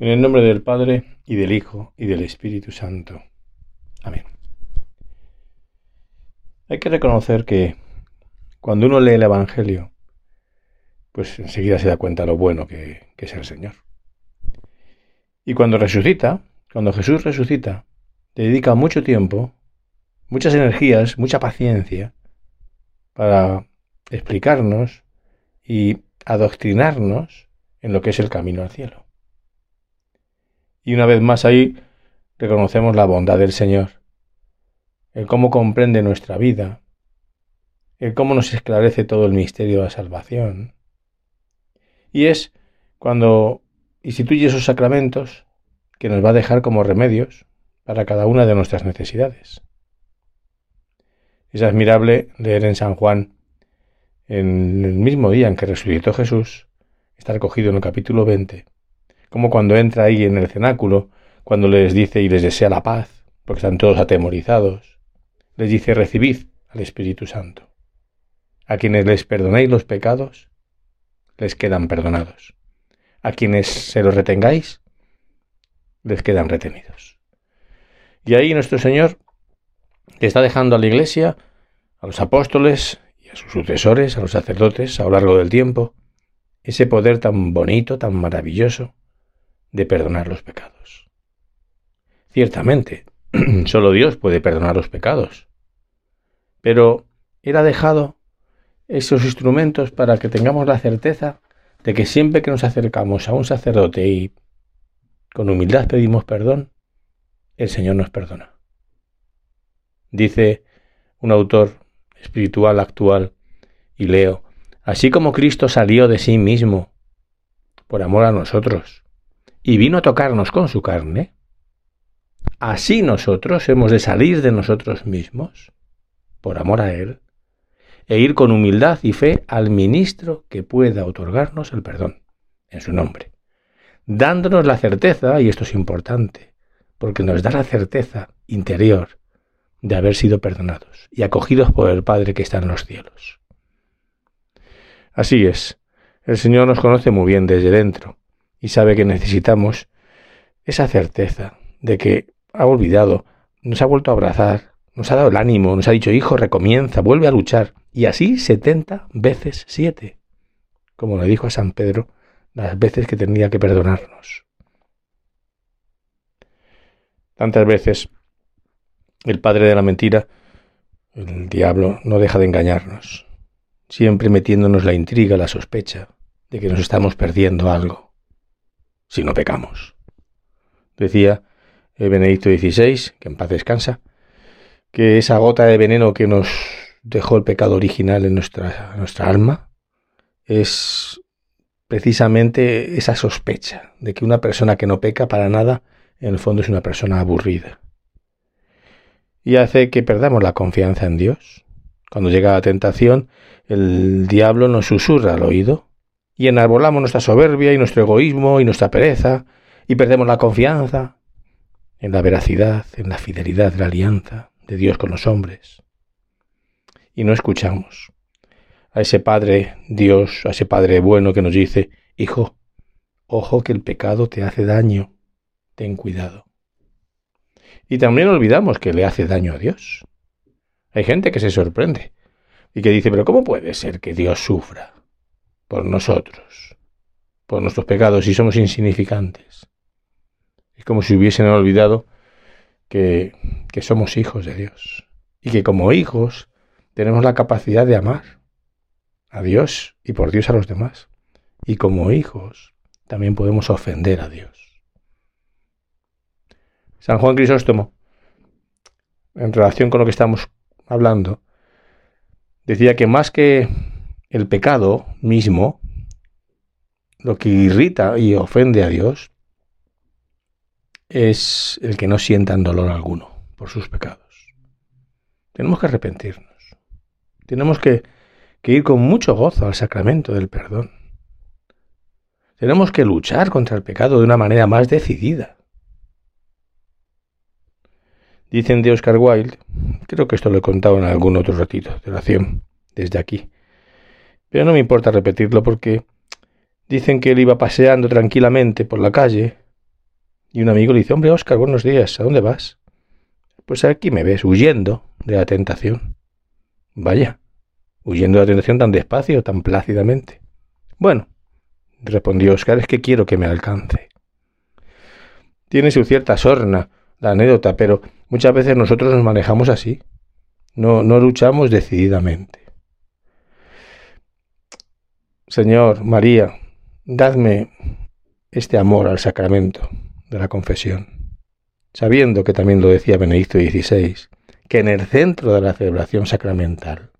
En el nombre del Padre, y del Hijo, y del Espíritu Santo. Amén. Hay que reconocer que cuando uno lee el Evangelio, pues enseguida se da cuenta lo bueno que, es el Señor. Y cuando resucita, cuando Jesús resucita, dedica mucho tiempo, muchas energías, mucha paciencia para explicarnos y adoctrinarnos en lo que es el camino al cielo. Y una vez más ahí reconocemos la bondad del Señor, el cómo comprende nuestra vida, el cómo nos esclarece todo el misterio de la salvación. Y es cuando instituye esos sacramentos que nos va a dejar como remedios para cada una de nuestras necesidades. Es admirable leer en San Juan, en el mismo día en que resucitó Jesús, está recogido en el capítulo 20, como cuando entra ahí en el cenáculo, cuando les dice y les desea la paz, porque están todos atemorizados, les dice recibid al Espíritu Santo. A quienes les perdonéis los pecados, les quedan perdonados. A quienes se los retengáis, les quedan retenidos. Y ahí nuestro Señor le está dejando a la Iglesia, a los apóstoles y a sus sucesores, a los sacerdotes, a lo largo del tiempo, ese poder tan bonito, tan maravilloso, de perdonar los pecados. Ciertamente, solo Dios puede perdonar los pecados. Pero Él ha dejado esos instrumentos para que tengamos la certeza de que siempre que nos acercamos a un sacerdote y con humildad pedimos perdón, el Señor nos perdona. Dice un autor espiritual actual, y leo, así como Cristo salió de sí mismo por amor a nosotros, y vino a tocarnos con su carne, así nosotros hemos de salir de nosotros mismos, por amor a Él, e ir con humildad y fe al ministro que pueda otorgarnos el perdón, en su nombre, dándonos la certeza, y esto es importante, porque nos da la certeza interior de haber sido perdonados y acogidos por el Padre que está en los cielos. Así es, el Señor nos conoce muy bien desde dentro, y sabe que necesitamos esa certeza de que ha olvidado, nos ha vuelto a abrazar, nos ha dado el ánimo, nos ha dicho, hijo, recomienza, vuelve a luchar, y así setenta veces siete, como le dijo a San Pedro las veces que tenía que perdonarnos. Tantas veces el padre de la mentira, el diablo, no deja de engañarnos, siempre metiéndonos la intriga, la sospecha de que nos estamos perdiendo algo si no pecamos. Decía Benedicto XVI, que en paz descansa, que esa gota de veneno que nos dejó el pecado original en nuestra, nuestra alma es precisamente esa sospecha de que una persona que no peca para nada, en el fondo es una persona aburrida. Y hace que perdamos la confianza en Dios. Cuando llega la tentación, el diablo nos susurra al oído y enarbolamos nuestra soberbia y nuestro egoísmo y nuestra pereza y perdemos la confianza en la veracidad, en la fidelidad de la alianza de Dios con los hombres. Y no escuchamos a ese Padre Dios, a ese Padre bueno que nos dice, Hijo, ojo que el pecado te hace daño, ten cuidado. Y también olvidamos que le hace daño a Dios. Hay gente que se sorprende y que dice, pero ¿cómo puede ser que Dios sufra? Por nosotros, por nuestros pecados y somos insignificantes. Es como si hubiesen olvidado que, que somos hijos de Dios y que como hijos tenemos la capacidad de amar a Dios y por Dios a los demás. Y como hijos también podemos ofender a Dios. San Juan Crisóstomo, en relación con lo que estamos hablando, decía que más que el pecado mismo, lo que irrita y ofende a Dios, es el que no sientan dolor alguno por sus pecados. Tenemos que arrepentirnos. Tenemos que, ir con mucho gozo al sacramento del perdón. Tenemos que luchar contra el pecado de una manera más decidida. Dicen de Oscar Wilde, creo que esto lo he contado en algún otro ratito de oración, desde aquí, pero no me importa repetirlo porque dicen que él iba paseando tranquilamente por la calle Y un amigo le dice, hombre, Oscar, buenos días, ¿a dónde vas? Pues aquí me ves, huyendo de la tentación. Vaya, huyendo de la tentación tan despacio, tan plácidamente. Bueno, respondió Oscar, es que quiero que me alcance. Tiene su cierta sorna la anécdota, pero muchas veces nosotros nos manejamos así. No, no luchamos decididamente. Señor, María, dadme este amor al sacramento de la confesión, sabiendo que también lo decía Benedicto XVI, que en el centro de la celebración sacramental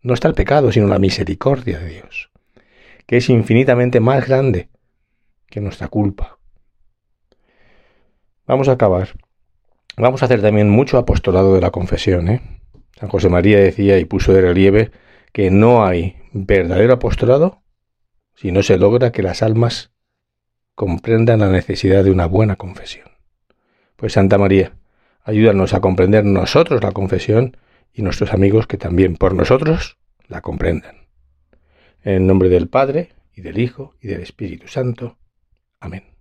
no está el pecado, sino la misericordia de Dios, que es infinitamente más grande que nuestra culpa. Vamos a acabar. Vamos a hacer también mucho apostolado de la confesión. ¿eh? San José María decía y puso de relieve que no hay verdadero apostolado si no se logra que las almas comprendan la necesidad de una buena confesión. Pues Santa María, ayúdanos a comprender nosotros la confesión y nuestros amigos que también por nosotros la comprendan. En el nombre del Padre, y del Hijo, y del Espíritu Santo. Amén.